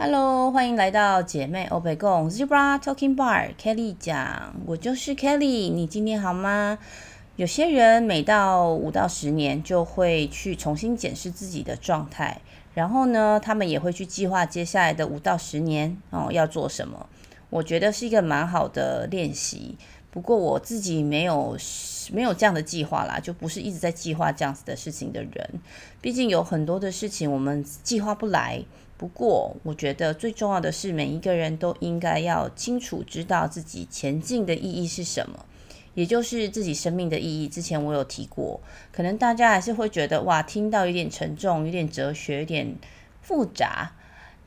Hello，欢迎来到姐妹欧北共 Zebra Talking Bar。Kelly 讲，我就是 Kelly。你今天好吗？有些人每到五到十年就会去重新检视自己的状态，然后呢，他们也会去计划接下来的五到十年哦要做什么。我觉得是一个蛮好的练习。不过我自己没有没有这样的计划啦，就不是一直在计划这样子的事情的人。毕竟有很多的事情我们计划不来。不过，我觉得最重要的是，每一个人都应该要清楚知道自己前进的意义是什么，也就是自己生命的意义。之前我有提过，可能大家还是会觉得哇，听到有点沉重，有点哲学，有点复杂。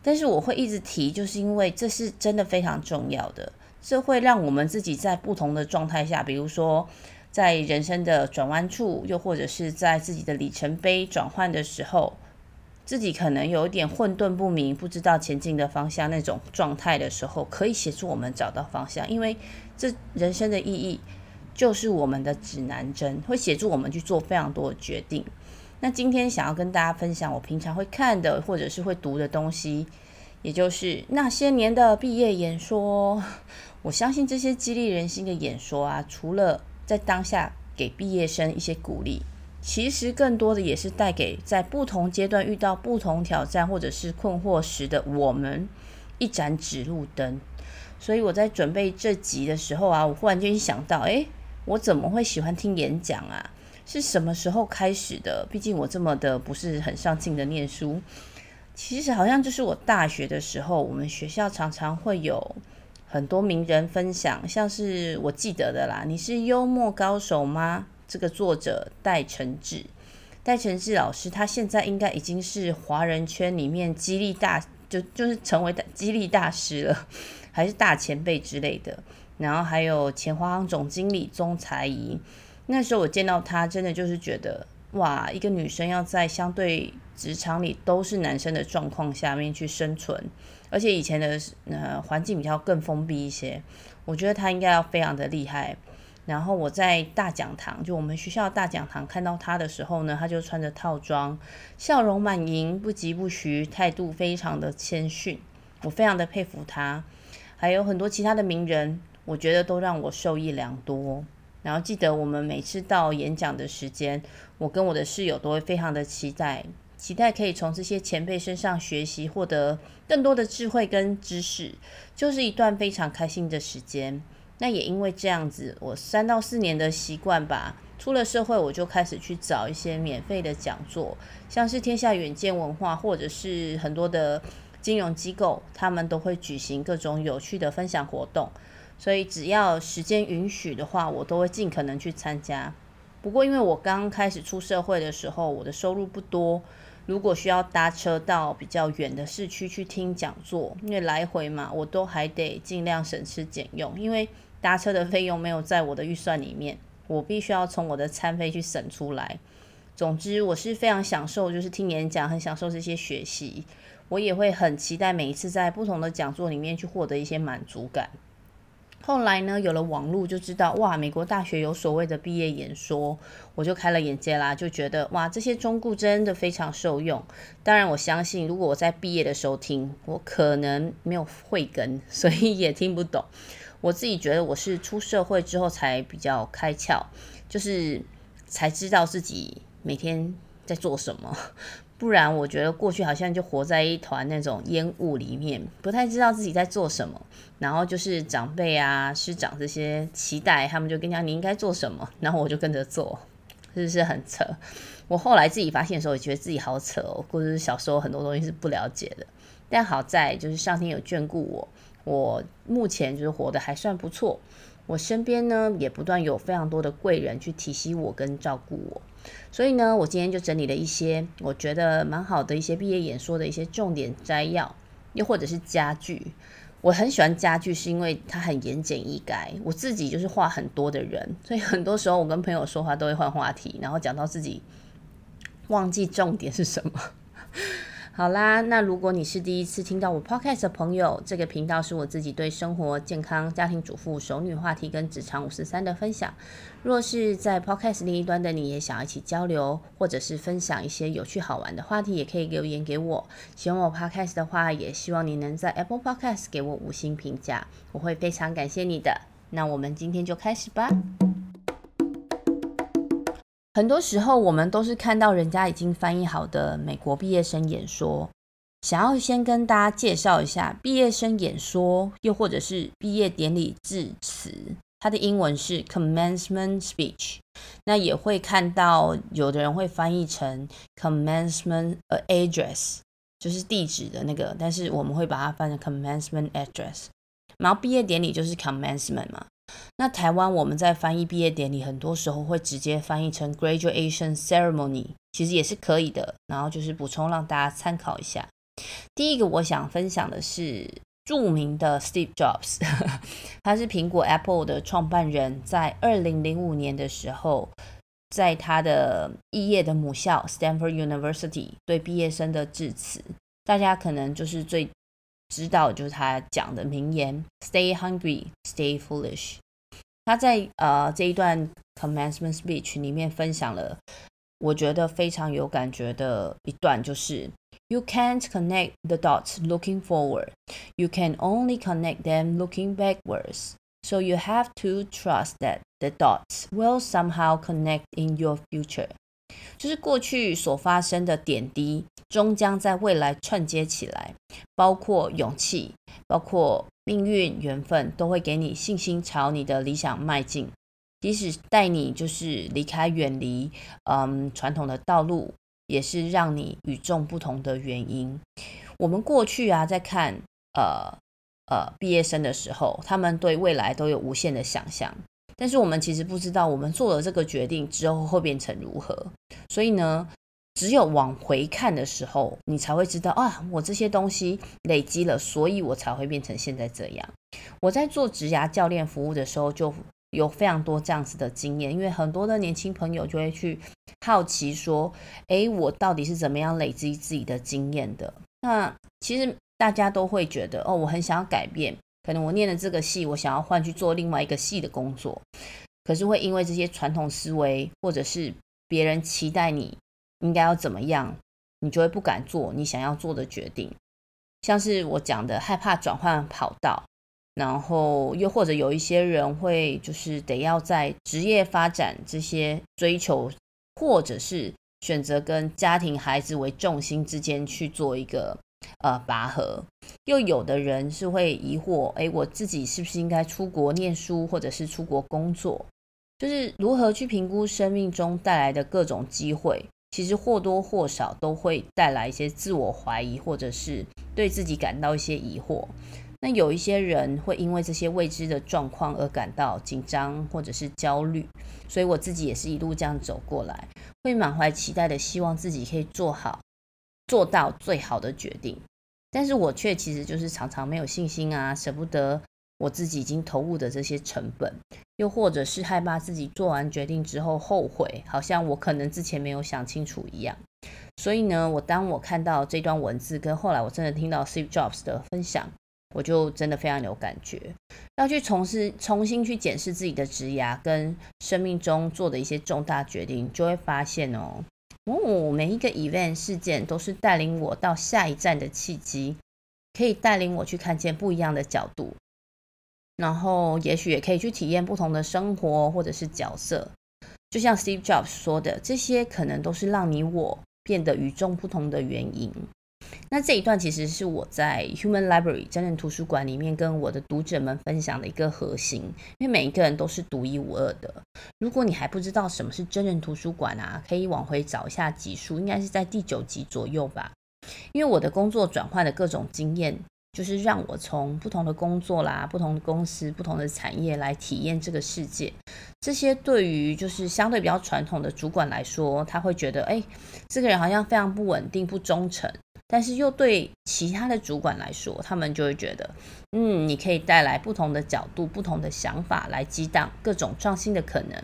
但是我会一直提，就是因为这是真的非常重要的，这会让我们自己在不同的状态下，比如说在人生的转弯处，又或者是在自己的里程碑转换的时候。自己可能有一点混沌不明，不知道前进的方向那种状态的时候，可以协助我们找到方向。因为这人生的意义就是我们的指南针，会协助我们去做非常多的决定。那今天想要跟大家分享我平常会看的或者是会读的东西，也就是那些年的毕业演说。我相信这些激励人心的演说啊，除了在当下给毕业生一些鼓励。其实更多的也是带给在不同阶段遇到不同挑战或者是困惑时的我们一盏指路灯。所以我在准备这集的时候啊，我忽然间想到，诶，我怎么会喜欢听演讲啊？是什么时候开始的？毕竟我这么的不是很上进的念书。其实好像就是我大学的时候，我们学校常常会有很多名人分享，像是我记得的啦，你是幽默高手吗？这个作者戴承志，戴承志老师，他现在应该已经是华人圈里面激励大，就就是成为激励大师了，还是大前辈之类的。然后还有前华航总经理宗才仪，那时候我见到他，真的就是觉得哇，一个女生要在相对职场里都是男生的状况下面去生存，而且以前的呃环境比较更封闭一些，我觉得他应该要非常的厉害。然后我在大讲堂，就我们学校大讲堂看到他的时候呢，他就穿着套装，笑容满盈，不疾不徐，态度非常的谦逊，我非常的佩服他。还有很多其他的名人，我觉得都让我受益良多。然后记得我们每次到演讲的时间，我跟我的室友都会非常的期待，期待可以从这些前辈身上学习，获得更多的智慧跟知识，就是一段非常开心的时间。那也因为这样子，我三到四年的习惯吧，出了社会我就开始去找一些免费的讲座，像是天下远见文化或者是很多的金融机构，他们都会举行各种有趣的分享活动，所以只要时间允许的话，我都会尽可能去参加。不过因为我刚开始出社会的时候，我的收入不多，如果需要搭车到比较远的市区去听讲座，因为来回嘛，我都还得尽量省吃俭用，因为。搭车的费用没有在我的预算里面，我必须要从我的餐费去省出来。总之，我是非常享受，就是听演讲，很享受这些学习。我也会很期待每一次在不同的讲座里面去获得一些满足感。后来呢，有了网络，就知道哇，美国大学有所谓的毕业演说，我就开了眼界啦，就觉得哇，这些忠告真的非常受用。当然，我相信如果我在毕业的时候听，我可能没有慧根，所以也听不懂。我自己觉得我是出社会之后才比较开窍，就是才知道自己每天在做什么。不然我觉得过去好像就活在一团那种烟雾里面，不太知道自己在做什么。然后就是长辈啊、师长这些期待，他们就跟你讲你应该做什么，然后我就跟着做，是不是很扯？我后来自己发现的时候，也觉得自己好扯哦，或者是小时候很多东西是不了解的。但好在就是上天有眷顾我。我目前就是活得还算不错，我身边呢也不断有非常多的贵人去提携我跟照顾我，所以呢，我今天就整理了一些我觉得蛮好的一些毕业演说的一些重点摘要，又或者是佳句。我很喜欢佳句，是因为它很言简意赅。我自己就是话很多的人，所以很多时候我跟朋友说话都会换话题，然后讲到自己忘记重点是什么。好啦，那如果你是第一次听到我 podcast 的朋友，这个频道是我自己对生活、健康、家庭主妇、熟女话题跟职场五十三的分享。若是在 podcast 另一端的你也想要一起交流，或者是分享一些有趣好玩的话题，也可以留言给我。喜欢我 podcast 的话，也希望你能在 Apple Podcast 给我五星评价，我会非常感谢你的。那我们今天就开始吧。很多时候，我们都是看到人家已经翻译好的美国毕业生演说，想要先跟大家介绍一下毕业生演说，又或者是毕业典礼致辞，它的英文是 commencement speech。那也会看到有的人会翻译成 commencement address，就是地址的那个，但是我们会把它翻成 commencement address。然后毕业典礼就是 commencement 嘛。那台湾我们在翻译毕业典礼，很多时候会直接翻译成 graduation ceremony，其实也是可以的。然后就是补充让大家参考一下。第一个我想分享的是著名的 Steve Jobs，他是苹果 Apple 的创办人，在二零零五年的时候，在他的毕业的母校 Stanford University 对毕业生的致辞，大家可能就是最知道就是他讲的名言：“Stay hungry, stay foolish。”他在呃这一段 commencement speech 里面分享了，我觉得非常有感觉的一段，就是 “You can't connect the dots looking forward, you can only connect them looking backwards. So you have to trust that the dots will somehow connect in your future.” 就是过去所发生的点滴，终将在未来串接起来，包括勇气，包括命运、缘分，都会给你信心，朝你的理想迈进。即使带你就是离开、远离，嗯，传统的道路，也是让你与众不同的原因。我们过去啊，在看呃呃毕业生的时候，他们对未来都有无限的想象。但是我们其实不知道，我们做了这个决定之后会变成如何。所以呢，只有往回看的时候，你才会知道啊，我这些东西累积了，所以我才会变成现在这样。我在做职涯教练服务的时候，就有非常多这样子的经验，因为很多的年轻朋友就会去好奇说，诶，我到底是怎么样累积自己的经验的？那其实大家都会觉得，哦，我很想要改变。可能我念了这个系，我想要换去做另外一个系的工作，可是会因为这些传统思维，或者是别人期待你应该要怎么样，你就会不敢做你想要做的决定。像是我讲的，害怕转换跑道，然后又或者有一些人会就是得要在职业发展这些追求，或者是选择跟家庭孩子为重心之间去做一个。呃，拔河，又有的人是会疑惑，诶，我自己是不是应该出国念书，或者是出国工作？就是如何去评估生命中带来的各种机会，其实或多或少都会带来一些自我怀疑，或者是对自己感到一些疑惑。那有一些人会因为这些未知的状况而感到紧张，或者是焦虑。所以我自己也是一路这样走过来，会满怀期待的，希望自己可以做好。做到最好的决定，但是我却其实就是常常没有信心啊，舍不得我自己已经投入的这些成本，又或者是害怕自己做完决定之后后悔，好像我可能之前没有想清楚一样。所以呢，我当我看到这段文字，跟后来我真的听到 Steve Jobs 的分享，我就真的非常有感觉，要去从事重新去检视自己的职涯跟生命中做的一些重大决定，就会发现哦。哦，每一个 event 事件都是带领我到下一站的契机，可以带领我去看见不一样的角度，然后也许也可以去体验不同的生活或者是角色。就像 Steve Jobs 说的，这些可能都是让你我变得与众不同的原因。那这一段其实是我在 Human Library 真人图书馆里面跟我的读者们分享的一个核心，因为每一个人都是独一无二的。如果你还不知道什么是真人图书馆啊，可以往回找一下集数，应该是在第九集左右吧。因为我的工作转换的各种经验，就是让我从不同的工作啦、不同的公司、不同的产业来体验这个世界。这些对于就是相对比较传统的主管来说，他会觉得，哎，这个人好像非常不稳定、不忠诚。但是又对其他的主管来说，他们就会觉得，嗯，你可以带来不同的角度、不同的想法来激荡各种创新的可能。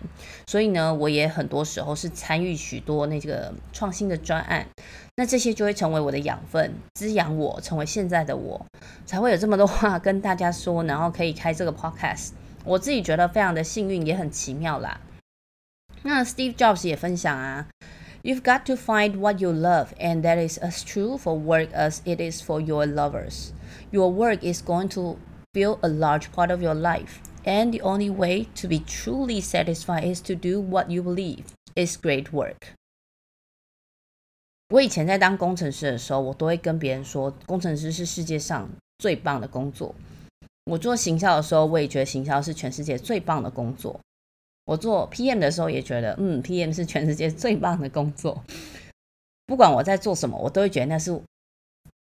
所以呢，我也很多时候是参与许多那个创新的专案，那这些就会成为我的养分，滋养我，成为现在的我，才会有这么多话跟大家说，然后可以开这个 podcast。我自己觉得非常的幸运，也很奇妙啦。那 Steve Jobs 也分享啊。You've got to find what you love, and that is as true for work as it is for your lovers. Your work is going to fill a large part of your life, and the only way to be truly satisfied is to do what you believe is great work. 我以前在当工程师的时候，我都会跟别人说，工程师是世界上最棒的工作。我做行销的时候，我也觉得行销是全世界最棒的工作。 我做 PM 的时候也觉得，嗯，PM 是全世界最棒的工作。不管我在做什么，我都会觉得那是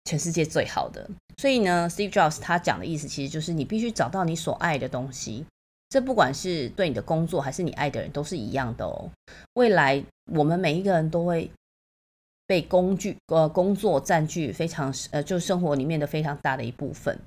全世界最好的。所以呢，Steve Jobs 他讲的意思其实就是你必须找到你所爱的东西。这不管是对你的工作还是你爱的人都是一样的哦。未来我们每一个人都会被工具呃工作占据非常呃就生活里面的非常大的一部分。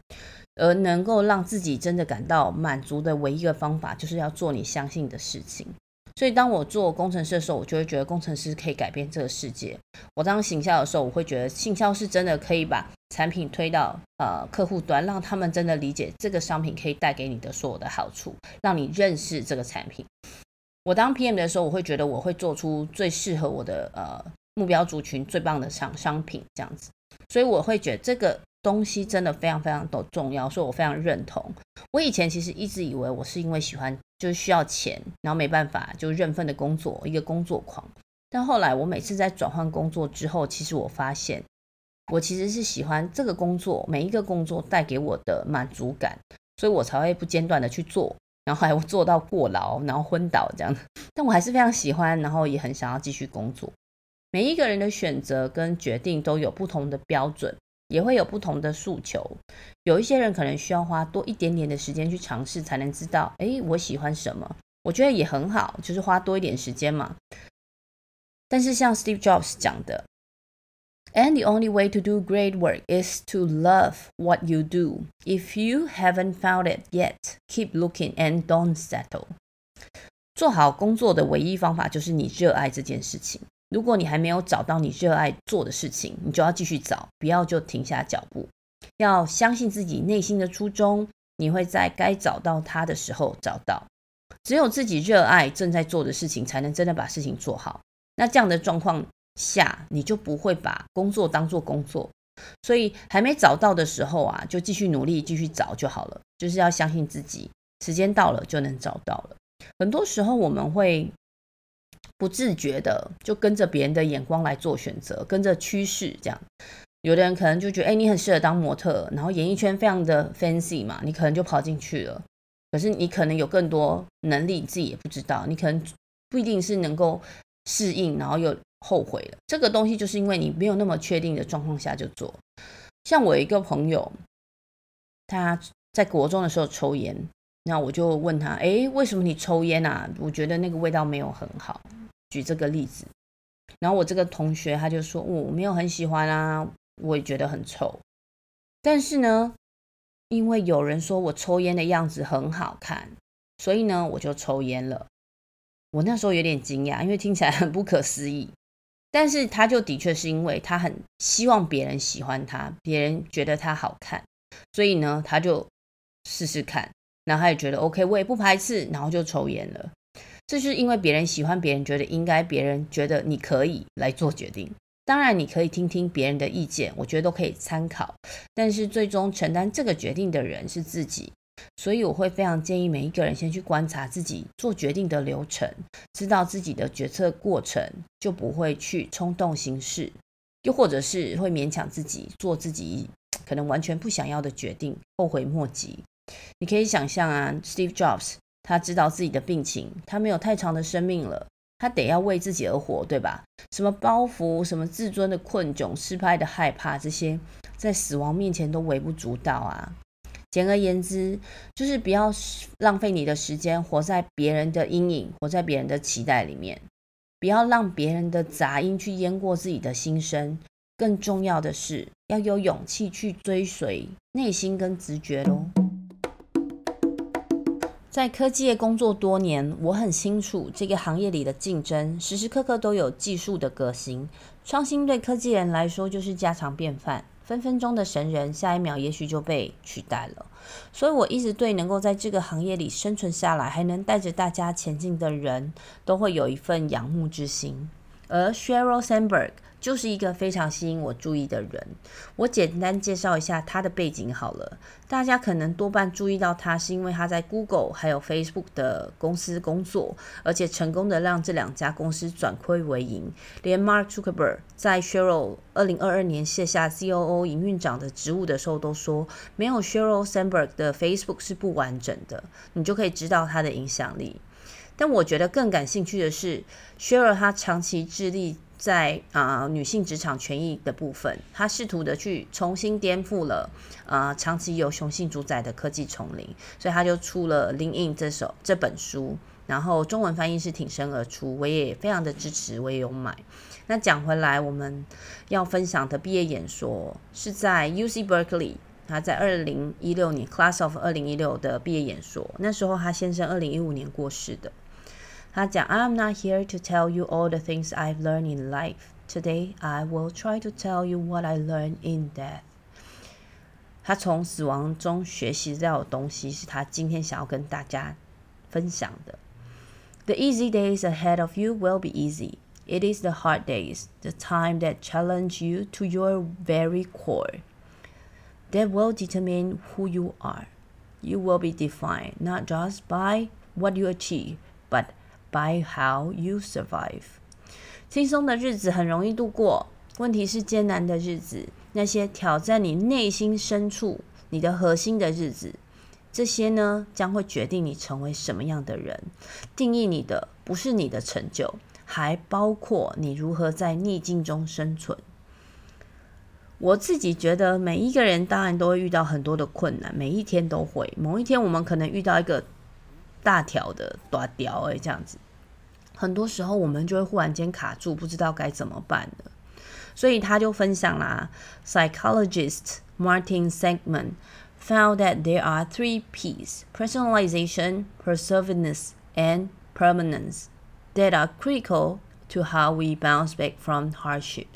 而能够让自己真的感到满足的唯一一个方法，就是要做你相信的事情。所以，当我做工程师的时候，我就会觉得工程师可以改变这个世界。我当行销的时候，我会觉得行销是真的可以把产品推到呃客户端，让他们真的理解这个商品可以带给你的所有的好处，让你认识这个产品。我当 PM 的时候，我会觉得我会做出最适合我的呃目标族群最棒的商商品这样子。所以，我会觉得这个。东西真的非常非常的重要，所以我非常认同。我以前其实一直以为我是因为喜欢，就是需要钱，然后没办法就认份的工作，一个工作狂。但后来我每次在转换工作之后，其实我发现我其实是喜欢这个工作，每一个工作带给我的满足感，所以我才会不间断的去做，然后还会做到过劳，然后昏倒这样。但我还是非常喜欢，然后也很想要继续工作。每一个人的选择跟决定都有不同的标准。也会有不同的诉求，有一些人可能需要花多一点点的时间去尝试，才能知道，哎，我喜欢什么？我觉得也很好，就是花多一点时间嘛。但是像 Steve Jobs 讲的，And the only way to do great work is to love what you do. If you haven't found it yet, keep looking and don't settle. 做好工作的唯一方法就是你热爱这件事情。如果你还没有找到你热爱做的事情，你就要继续找，不要就停下脚步。要相信自己内心的初衷，你会在该找到它的时候找到。只有自己热爱正在做的事情，才能真的把事情做好。那这样的状况下，你就不会把工作当做工作。所以还没找到的时候啊，就继续努力，继续找就好了。就是要相信自己，时间到了就能找到了。很多时候我们会。不自觉的就跟着别人的眼光来做选择，跟着趋势这样。有的人可能就觉得，哎，你很适合当模特，然后演艺圈非常的 fancy 嘛，你可能就跑进去了。可是你可能有更多能力，你自己也不知道。你可能不一定是能够适应，然后又后悔了。这个东西就是因为你没有那么确定的状况下就做。像我一个朋友，他在国中的时候抽烟，那我就问他，哎，为什么你抽烟啊？我觉得那个味道没有很好。举这个例子，然后我这个同学他就说，我没有很喜欢啊，我也觉得很臭。但是呢，因为有人说我抽烟的样子很好看，所以呢，我就抽烟了。我那时候有点惊讶，因为听起来很不可思议。但是他就的确是因为他很希望别人喜欢他，别人觉得他好看，所以呢，他就试试看，然后他也觉得 OK，我也不排斥，然后就抽烟了。这是因为别人喜欢，别人觉得应该，别人觉得你可以来做决定。当然，你可以听听别人的意见，我觉得都可以参考。但是最终承担这个决定的人是自己，所以我会非常建议每一个人先去观察自己做决定的流程，知道自己的决策过程，就不会去冲动行事，又或者是会勉强自己做自己可能完全不想要的决定，后悔莫及。你可以想象啊，Steve Jobs。他知道自己的病情，他没有太长的生命了，他得要为自己而活，对吧？什么包袱，什么自尊的困窘，失败的害怕，这些在死亡面前都微不足道啊。简而言之，就是不要浪费你的时间，活在别人的阴影，活在别人的期待里面，不要让别人的杂音去淹过自己的心声，更重要的是要有勇气去追随内心跟直觉喽。在科技业工作多年，我很清楚这个行业里的竞争，时时刻刻都有技术的革新，创新对科技人来说就是家常便饭。分分钟的神人，下一秒也许就被取代了。所以我一直对能够在这个行业里生存下来，还能带着大家前进的人，都会有一份仰慕之心。而 Sheryl Sandberg 就是一个非常吸引我注意的人。我简单介绍一下他的背景好了。大家可能多半注意到他，是因为他在 Google 还有 Facebook 的公司工作，而且成功的让这两家公司转亏为盈。连 Mark Zuckerberg 在 Sheryl 二零二二年卸下 COO 营运长的职务的时候，都说没有 Sheryl Sandberg 的 Facebook 是不完整的。你就可以知道他的影响力。但我觉得更感兴趣的是，Sheryl 他长期致力在啊、女性职场权益的部分，他试图的去重新颠覆了啊、长期由雄性主宰的科技丛林，所以他就出了《Lean In》这首这本书，然后中文翻译是挺身而出，我也非常的支持，我也有买。那讲回来，我们要分享的毕业演说是在 UC Berkeley，他在二零一六年 Class of 二零一六的毕业演说，那时候他先生二零一五年过世的。他讲：“I'm not here to tell you all the things I've learned in life. Today, I will try to tell you what I learned in death.” 他从死亡中学习到的东西，是他今天想要跟大家分享的。The easy days ahead of you will be easy. It is the hard days, the time that challenge you to your very core, that will determine who you are. You will be defined not just by what you achieve, but By how you survive，轻松的日子很容易度过，问题是艰难的日子，那些挑战你内心深处、你的核心的日子，这些呢将会决定你成为什么样的人。定义你的不是你的成就，还包括你如何在逆境中生存。我自己觉得，每一个人当然都会遇到很多的困难，每一天都会。某一天我们可能遇到一个。大条的大条诶，这样子，很多时候我们就会忽然间卡住，不知道该怎么办了。所以他就分享啦，Psychologist Martin Seligman found that there are three P's: personalization, perseverance, and permanence that are critical to how we bounce back from hardship.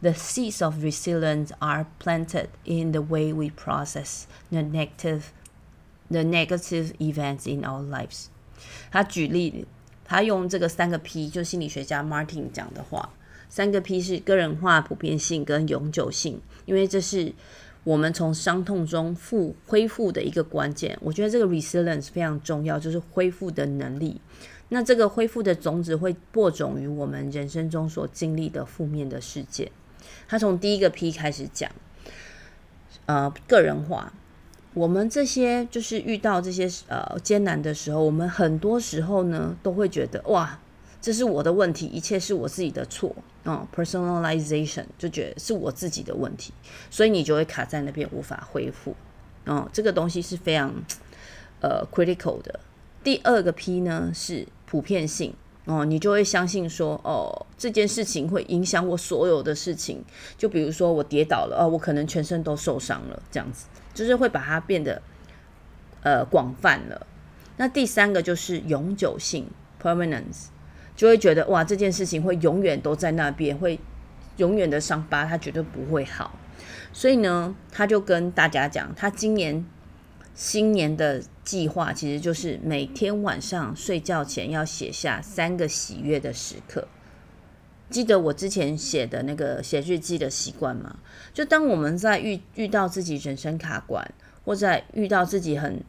The seeds of resilience are planted in the way we process the negative. The negative events in our lives。他举例， 他用这个三个 P，就心理学家 Martin 讲的话，三个 P 是个人化、普遍性跟永久性，因为这是我们从伤痛中复恢复的一个关键。我觉得这个 resilience 非常重要，就是恢复的能力。那这个恢复的种子会播种于我们人生中所经历的负面的事件。他从第一个 P 开始讲，呃，个人化。我们这些就是遇到这些呃艰难的时候，我们很多时候呢都会觉得哇，这是我的问题，一切是我自己的错哦，personalization 就觉得是我自己的问题，所以你就会卡在那边无法恢复哦，这个东西是非常呃 critical 的。第二个 P 呢是普遍性哦，你就会相信说哦，这件事情会影响我所有的事情，就比如说我跌倒了哦，我可能全身都受伤了这样子。就是会把它变得呃广泛了。那第三个就是永久性 （permanence），就会觉得哇，这件事情会永远都在那边，会永远的伤疤，它绝对不会好。所以呢，他就跟大家讲，他今年新年的计划其实就是每天晚上睡觉前要写下三个喜悦的时刻。记得我之前写的那个写日记的习惯吗？就当我们在遇遇到自己人生卡关，或在遇到自己很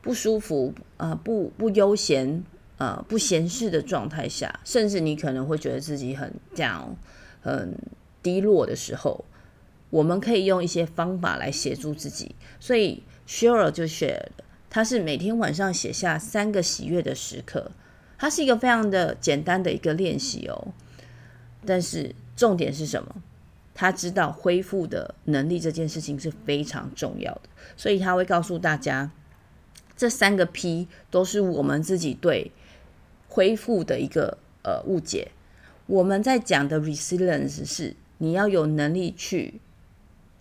不舒服、啊、不不悠闲、呃不闲适的状态下，甚至你可能会觉得自己很 down、很低落的时候，我们可以用一些方法来协助自己。所以 Sheryl 就写了，他是每天晚上写下三个喜悦的时刻，它是一个非常的简单的一个练习哦。但是重点是什么？他知道恢复的能力这件事情是非常重要的，所以他会告诉大家，这三个 P 都是我们自己对恢复的一个呃误解。我们在讲的 resilience 是你要有能力去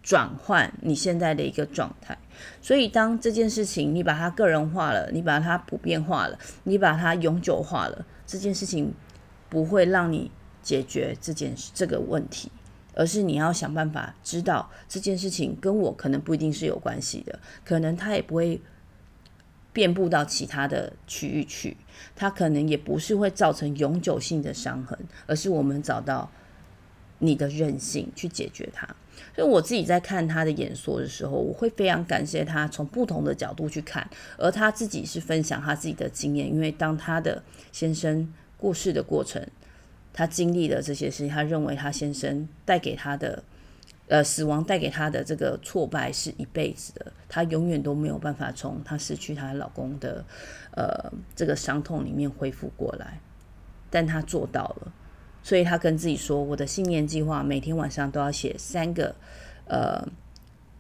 转换你现在的一个状态。所以，当这件事情你把它个人化了，你把它普遍化了，你把它永久化了，这件事情不会让你解决这件这个问题，而是你要想办法知道这件事情跟我可能不一定是有关系的，可能它也不会遍布到其他的区域去，它可能也不是会造成永久性的伤痕，而是我们找到你的韧性去解决它。所以我自己在看他的演说的时候，我会非常感谢他从不同的角度去看，而他自己是分享他自己的经验，因为当他的先生过世的过程，他经历了这些事情，他认为他先生带给他的，呃，死亡带给他的这个挫败是一辈子的，他永远都没有办法从他失去他老公的，呃，这个伤痛里面恢复过来，但他做到了。所以他跟自己说：“我的信念计划每天晚上都要写三个，呃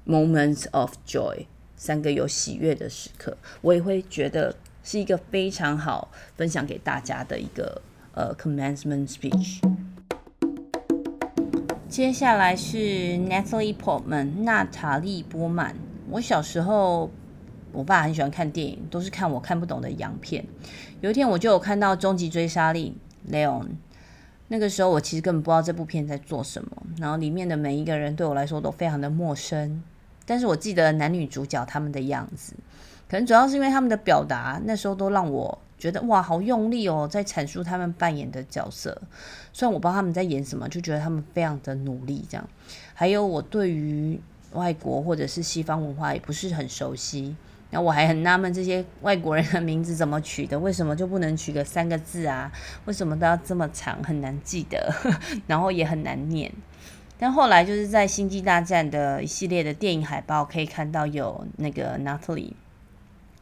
，moments of joy，三个有喜悦的时刻。我也会觉得是一个非常好分享给大家的一个呃 commencement speech。接下来是 Natalie Portman，娜塔莉波曼。我小时候，我爸很喜欢看电影，都是看我看不懂的洋片。有一天，我就有看到《终极追杀令》，Leon。”那个时候我其实根本不知道这部片在做什么，然后里面的每一个人对我来说都非常的陌生，但是我记得男女主角他们的样子，可能主要是因为他们的表达，那时候都让我觉得哇，好用力哦，在阐述他们扮演的角色。虽然我不知道他们在演什么，就觉得他们非常的努力这样。还有我对于外国或者是西方文化也不是很熟悉。然后我还很纳闷，这些外国人的名字怎么取的？为什么就不能取个三个字啊？为什么都要这么长，很难记得，然后也很难念。但后来就是在《星际大战》的一系列的电影海报可以看到有那个 Natalie。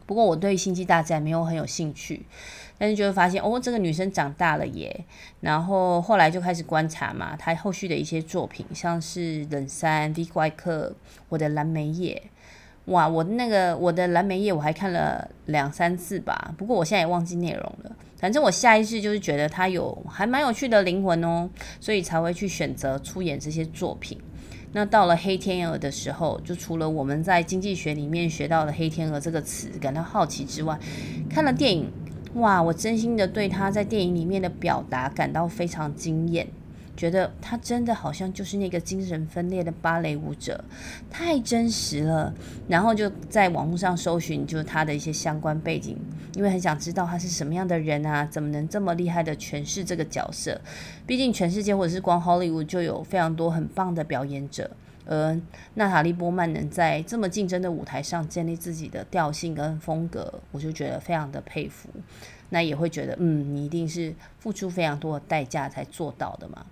不过我对《星际大战》没有很有兴趣，但是就会发现哦，这个女生长大了耶。然后后来就开始观察嘛，她后续的一些作品，像是《冷杉》、《V 怪客》我的《蓝莓叶》。哇，我那个我的蓝莓夜我还看了两三次吧，不过我现在也忘记内容了。反正我下意识就是觉得他有还蛮有趣的灵魂哦，所以才会去选择出演这些作品。那到了黑天鹅的时候，就除了我们在经济学里面学到的黑天鹅这个词感到好奇之外，看了电影，哇，我真心的对他在电影里面的表达感到非常惊艳。觉得他真的好像就是那个精神分裂的芭蕾舞者，太真实了。然后就在网络上搜寻，就是他的一些相关背景，因为很想知道他是什么样的人啊，怎么能这么厉害的诠释这个角色？毕竟全世界或者是光 Hollywood 就有非常多很棒的表演者，而娜塔莉波曼能在这么竞争的舞台上建立自己的调性跟风格，我就觉得非常的佩服。那也会觉得，嗯，你一定是付出非常多的代价才做到的嘛。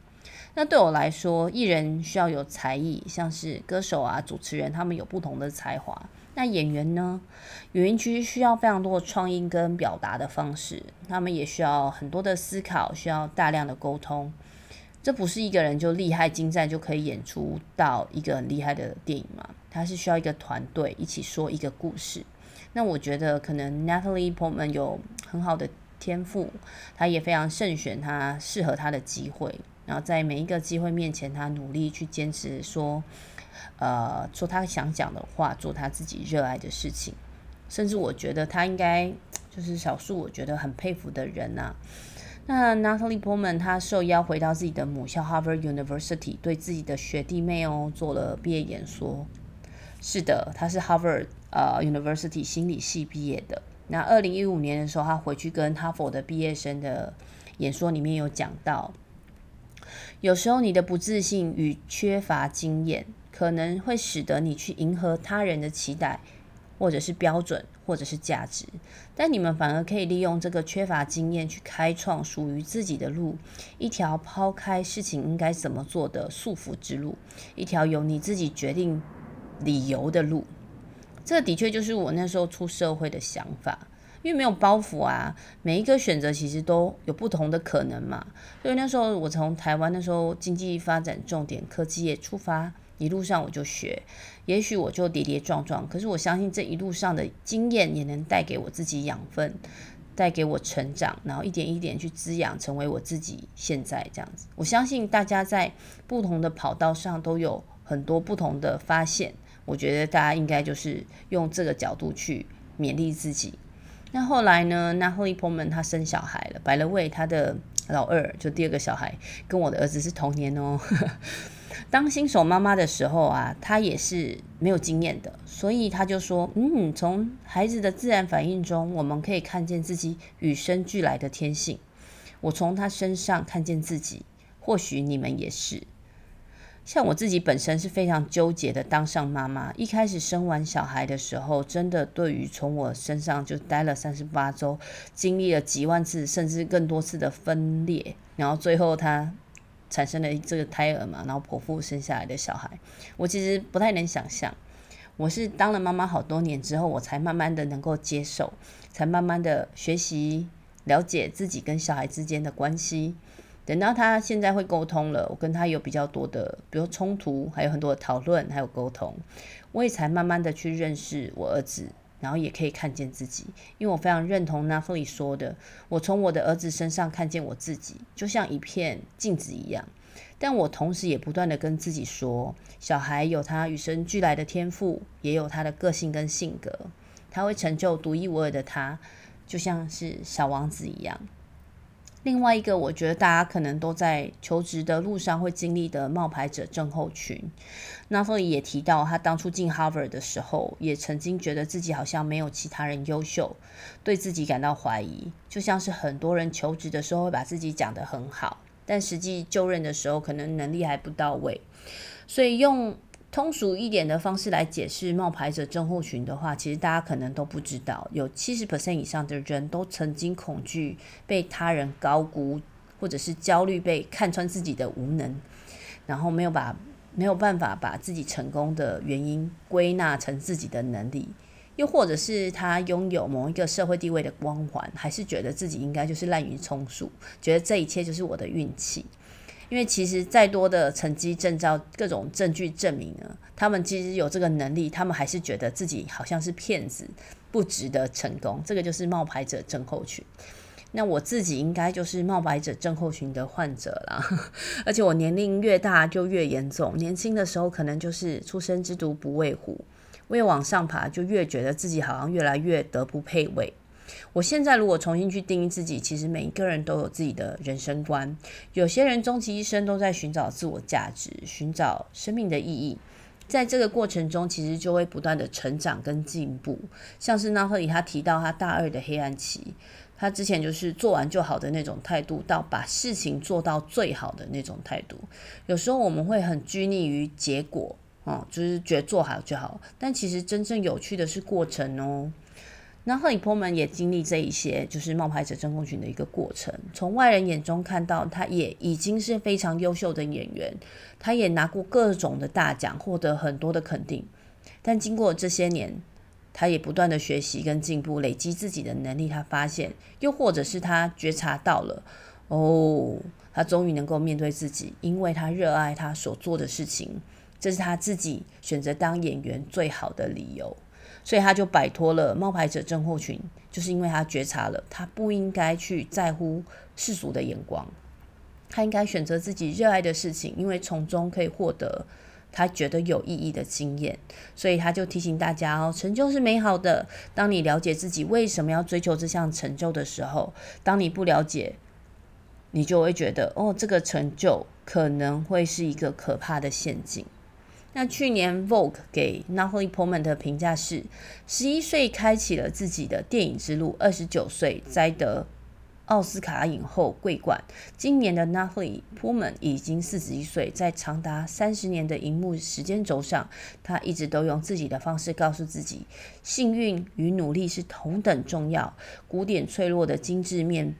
那对我来说，艺人需要有才艺，像是歌手啊、主持人，他们有不同的才华。那演员呢？演员其实需要非常多的创意跟表达的方式，他们也需要很多的思考，需要大量的沟通。这不是一个人就厉害精湛就可以演出到一个很厉害的电影嘛？他是需要一个团队一起说一个故事。那我觉得可能 Natalie Portman 有很好的天赋，他也非常慎选他适合他的机会。然后在每一个机会面前，他努力去坚持说，呃，说他想讲的话，做他自己热爱的事情。甚至我觉得他应该就是少数我觉得很佩服的人呐、啊。那 Natalie Portman 他受邀回到自己的母校 Harvard University，对自己的学弟妹哦做了毕业演说。是的，他是 Harvard 呃 University 心理系毕业的。那二零一五年的时候，他回去跟哈佛的毕业生的演说里面有讲到。有时候，你的不自信与缺乏经验，可能会使得你去迎合他人的期待，或者是标准，或者是价值。但你们反而可以利用这个缺乏经验，去开创属于自己的路，一条抛开事情应该怎么做的束缚之路，一条由你自己决定理由的路。这的确就是我那时候出社会的想法。因为没有包袱啊，每一个选择其实都有不同的可能嘛。所以那时候我从台湾那时候经济发展重点科技业出发，一路上我就学，也许我就跌跌撞撞，可是我相信这一路上的经验也能带给我自己养分，带给我成长，然后一点一点去滋养，成为我自己现在这样子。我相信大家在不同的跑道上都有很多不同的发现，我觉得大家应该就是用这个角度去勉励自己。那后来呢，Natalie Portman 她生小孩了，by the way，她的老二就第二个小孩跟我的儿子是同年哦。当新手妈妈的时候啊，她也是没有经验的，所以她就说：“嗯，从孩子的自然反应中，我们可以看见自己与生俱来的天性。我从他身上看见自己，或许你们也是。像我自己本身是非常纠结的，当上妈妈，一开始生完小孩的时候，真的对于从我身上就待了三十八周，经历了几万次甚至更多次的分裂，然后最后他。”产生了这个胎儿嘛，然后剖腹生下来的小孩，我其实不太能想象。我是当了妈妈好多年之后，我才慢慢的能够接受，才慢慢的学习了解自己跟小孩之间的关系。等到他现在会沟通了，我跟他有比较多的，比如冲突，还有很多的讨论，还有沟通，我也才慢慢的去认识我儿子。然后也可以看见自己，因为我非常认同 n a f l i 说的，我从我的儿子身上看见我自己，就像一片镜子一样。但我同时也不断的跟自己说，小孩有他与生俱来的天赋，也有他的个性跟性格，他会成就独一无二的他，就像是小王子一样。另外一个，我觉得大家可能都在求职的路上会经历的冒牌者症候群。那所以也提到，他当初进 Harvard 的时候，也曾经觉得自己好像没有其他人优秀，对自己感到怀疑。就像是很多人求职的时候会把自己讲得很好，但实际就任的时候可能能力还不到位，所以用。通俗一点的方式来解释冒牌者症候群的话，其实大家可能都不知道，有七十 percent 以上的人都曾经恐惧被他人高估，或者是焦虑被看穿自己的无能，然后没有把没有办法把自己成功的原因归纳成自己的能力，又或者是他拥有某一个社会地位的光环，还是觉得自己应该就是滥竽充数，觉得这一切就是我的运气。因为其实再多的成绩、证照、各种证据证明呢，他们其实有这个能力，他们还是觉得自己好像是骗子，不值得成功。这个就是冒牌者症候群。那我自己应该就是冒牌者症候群的患者啦，而且我年龄越大就越严重。年轻的时候可能就是初生之犊不畏虎，越往上爬就越觉得自己好像越来越德不配位。我现在如果重新去定义自己，其实每一个人都有自己的人生观。有些人终其一生都在寻找自我价值，寻找生命的意义。在这个过程中，其实就会不断的成长跟进步。像是纳赫里他提到他大二的黑暗期，他之前就是做完就好的那种态度，到把事情做到最好的那种态度。有时候我们会很拘泥于结果，哦，就是觉得做好就好。但其实真正有趣的是过程哦。那赫里波曼也经历这一些，就是冒牌者真空群的一个过程。从外人眼中看到，他也已经是非常优秀的演员，他也拿过各种的大奖，获得很多的肯定。但经过这些年，他也不断的学习跟进步，累积自己的能力。他发现，又或者是他觉察到了，哦，他终于能够面对自己，因为他热爱他所做的事情，这是他自己选择当演员最好的理由。所以他就摆脱了冒牌者症候群，就是因为他觉察了，他不应该去在乎世俗的眼光，他应该选择自己热爱的事情，因为从中可以获得他觉得有意义的经验。所以他就提醒大家哦，成就是美好的。当你了解自己为什么要追求这项成就的时候，当你不了解，你就会觉得哦，这个成就可能会是一个可怕的陷阱。那去年 Vogue 给 Natalie Portman 的评价是：十一岁开启了自己的电影之路，二十九岁摘得奥斯卡影后桂冠。今年的 Natalie Portman 已经四十一岁，在长达三十年的荧幕时间轴上，她一直都用自己的方式告诉自己：幸运与努力是同等重要。古典脆弱的精致面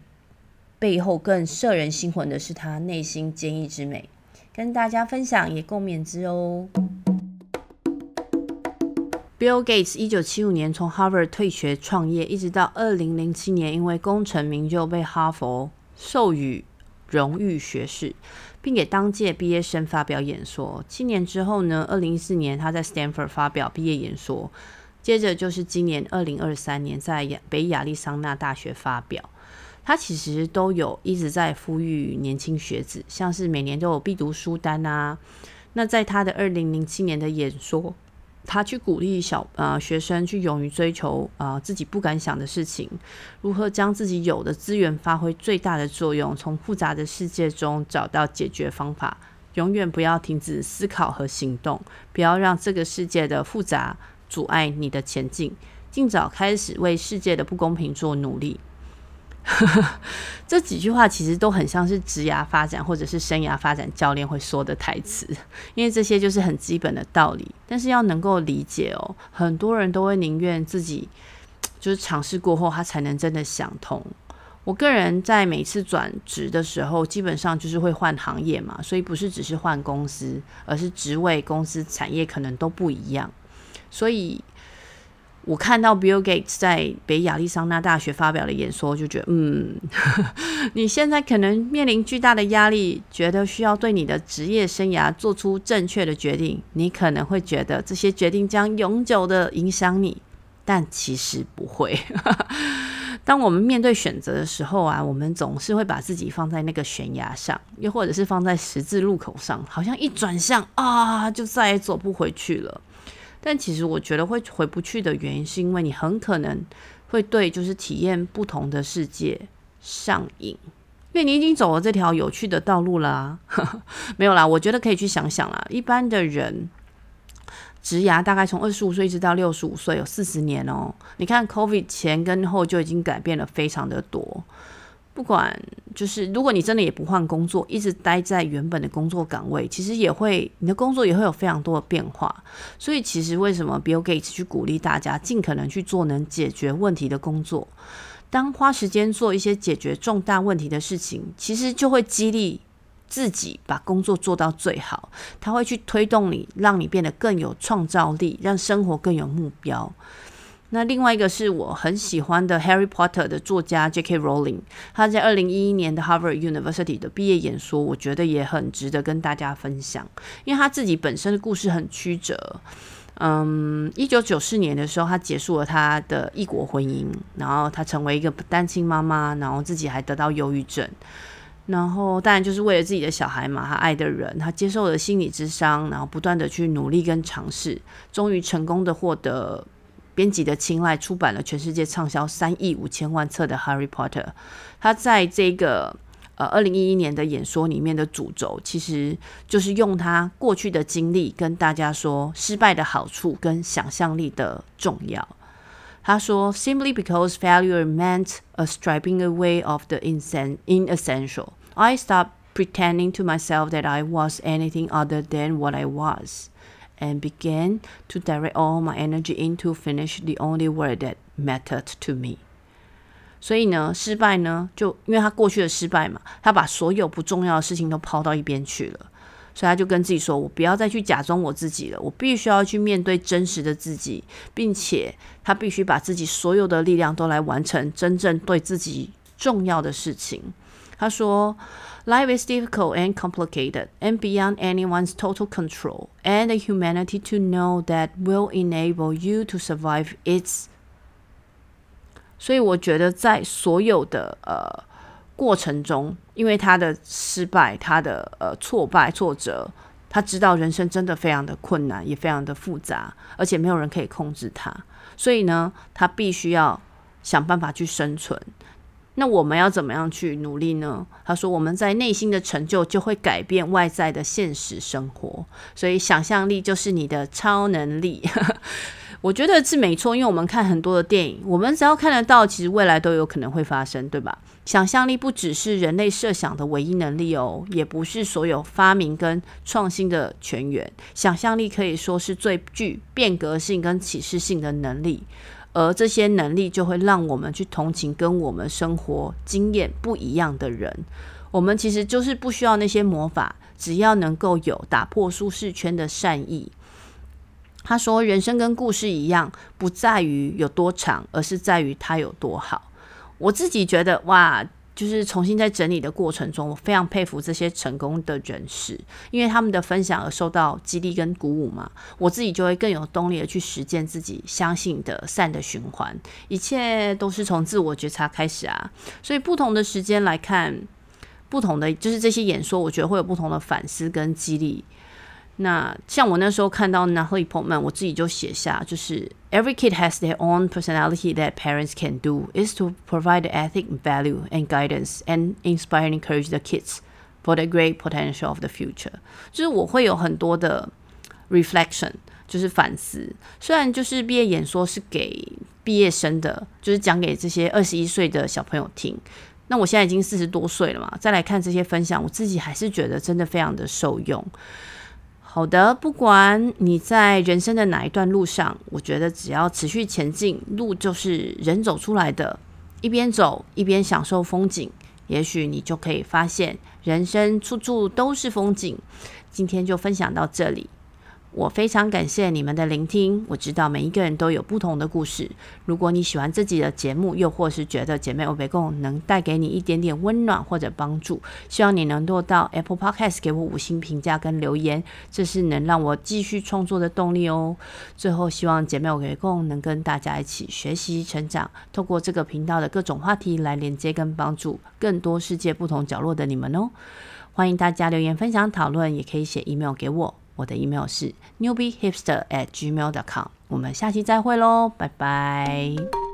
背后，更摄人心魂的是她内心坚毅之美。跟大家分享，也共勉之哦。Bill Gates 一九七五年从 Harvard 退学创业，一直到二零零七年，因为功成名就被哈佛授予荣誉学士，并给当届毕业生发表演说。七年之后呢，二零一四年他在 Stanford 发表毕业演说。接着就是今年二零二三年在北亚利桑那大学发表。他其实都有一直在呼吁年轻学子，像是每年都有必读书单啊。那在他的二零零七年的演说，他去鼓励小呃学生去勇于追求呃自己不敢想的事情，如何将自己有的资源发挥最大的作用，从复杂的世界中找到解决方法，永远不要停止思考和行动，不要让这个世界的复杂阻碍你的前进，尽早开始为世界的不公平做努力。这几句话其实都很像是职涯发展或者是生涯发展教练会说的台词，因为这些就是很基本的道理。但是要能够理解哦，很多人都会宁愿自己就是尝试过后，他才能真的想通。我个人在每次转职的时候，基本上就是会换行业嘛，所以不是只是换公司，而是职位、公司、产业可能都不一样，所以。我看到 Bill Gates 在北亚利桑那大学发表的演说，就觉得，嗯，你现在可能面临巨大的压力，觉得需要对你的职业生涯做出正确的决定。你可能会觉得这些决定将永久的影响你，但其实不会。当我们面对选择的时候啊，我们总是会把自己放在那个悬崖上，又或者是放在十字路口上，好像一转向啊，就再也走不回去了。但其实我觉得会回不去的原因，是因为你很可能会对就是体验不同的世界上瘾，因为你已经走了这条有趣的道路啦。没有啦，我觉得可以去想想啦。一般的人职涯大概从二十五岁一直到六十五岁，有四十年哦。你看 COVID 前跟后就已经改变了非常的多。不管就是，如果你真的也不换工作，一直待在原本的工作岗位，其实也会你的工作也会有非常多的变化。所以，其实为什么 Bill Gates 去鼓励大家尽可能去做能解决问题的工作？当花时间做一些解决重大问题的事情，其实就会激励自己把工作做到最好。他会去推动你，让你变得更有创造力，让生活更有目标。那另外一个是我很喜欢的《Harry Potter》的作家 J.K. Rowling，他在二零一一年的 Harvard University 的毕业演说，我觉得也很值得跟大家分享，因为他自己本身的故事很曲折。嗯，一九九四年的时候，他结束了他的异国婚姻，然后他成为一个单亲妈妈，然后自己还得到忧郁症，然后当然就是为了自己的小孩嘛，他爱的人，他接受了心理咨商，然后不断的去努力跟尝试，终于成功的获得。编辑的青睐，出版了全世界畅销三亿五千万册的《Harry Potter》。他在这个呃二零一一年的演说里面的主轴，其实就是用他过去的经历跟大家说失败的好处跟想象力的重要。他说：“Simply because failure meant a stripping away of the inessential, I stopped pretending to myself that I was anything other than what I was.” And began to direct all my energy into finish the only work that mattered to me。所以呢，失败呢，就因为他过去的失败嘛，他把所有不重要的事情都抛到一边去了。所以他就跟自己说：“我不要再去假装我自己了，我必须要去面对真实的自己，并且他必须把自己所有的力量都来完成真正对自己重要的事情。”他说。Life is difficult and complicated and beyond anyone's total control, and the humanity to know that will enable you to survive It's 所以我觉得在所有的呃过程中，因为他的失败、他的呃挫败、挫折，他知道人生真的非常的困难，也非常的复杂，而且没有人可以控制他，所以呢，他必须要想办法去生存。那我们要怎么样去努力呢？他说：“我们在内心的成就就会改变外在的现实生活，所以想象力就是你的超能力。”我觉得是没错，因为我们看很多的电影，我们只要看得到，其实未来都有可能会发生，对吧？想象力不只是人类设想的唯一能力哦，也不是所有发明跟创新的泉源。想象力可以说是最具变革性跟启示性的能力。而这些能力就会让我们去同情跟我们生活经验不一样的人。我们其实就是不需要那些魔法，只要能够有打破舒适圈的善意。他说：“人生跟故事一样，不在于有多长，而是在于它有多好。”我自己觉得，哇，就是重新在整理的过程中，我非常佩服这些成功的人士，因为他们的分享而受到激励跟鼓舞嘛，我自己就会更有动力的去实践自己相信的善的循环，一切都是从自我觉察开始啊。所以不同的时间来看，不同的就是这些演说，我觉得会有不同的反思跟激励。那像我那时候看到 Natalie Portman，我自己就写下，就是 Every kid has their own personality that parents can do is to provide the ethic, value, and guidance, and inspire and encourage the kids for the great potential of the future。就是我会有很多的 reflection，就是反思。虽然就是毕业演说是给毕业生的，就是讲给这些二十一岁的小朋友听。那我现在已经四十多岁了嘛，再来看这些分享，我自己还是觉得真的非常的受用。好的，不管你在人生的哪一段路上，我觉得只要持续前进，路就是人走出来的。一边走一边享受风景，也许你就可以发现人生处处都是风景。今天就分享到这里。我非常感谢你们的聆听。我知道每一个人都有不同的故事。如果你喜欢自己的节目，又或是觉得姐妹欧北共能带给你一点点温暖或者帮助，希望你能够到 Apple Podcast 给我五星评价跟留言，这是能让我继续创作的动力哦。最后，希望姐妹欧北共能跟大家一起学习成长，透过这个频道的各种话题来连接跟帮助更多世界不同角落的你们哦。欢迎大家留言分享讨论，也可以写 email 给我。我的 email 是 newbiehipster@gmail.com，。我们下期再会喽，拜拜。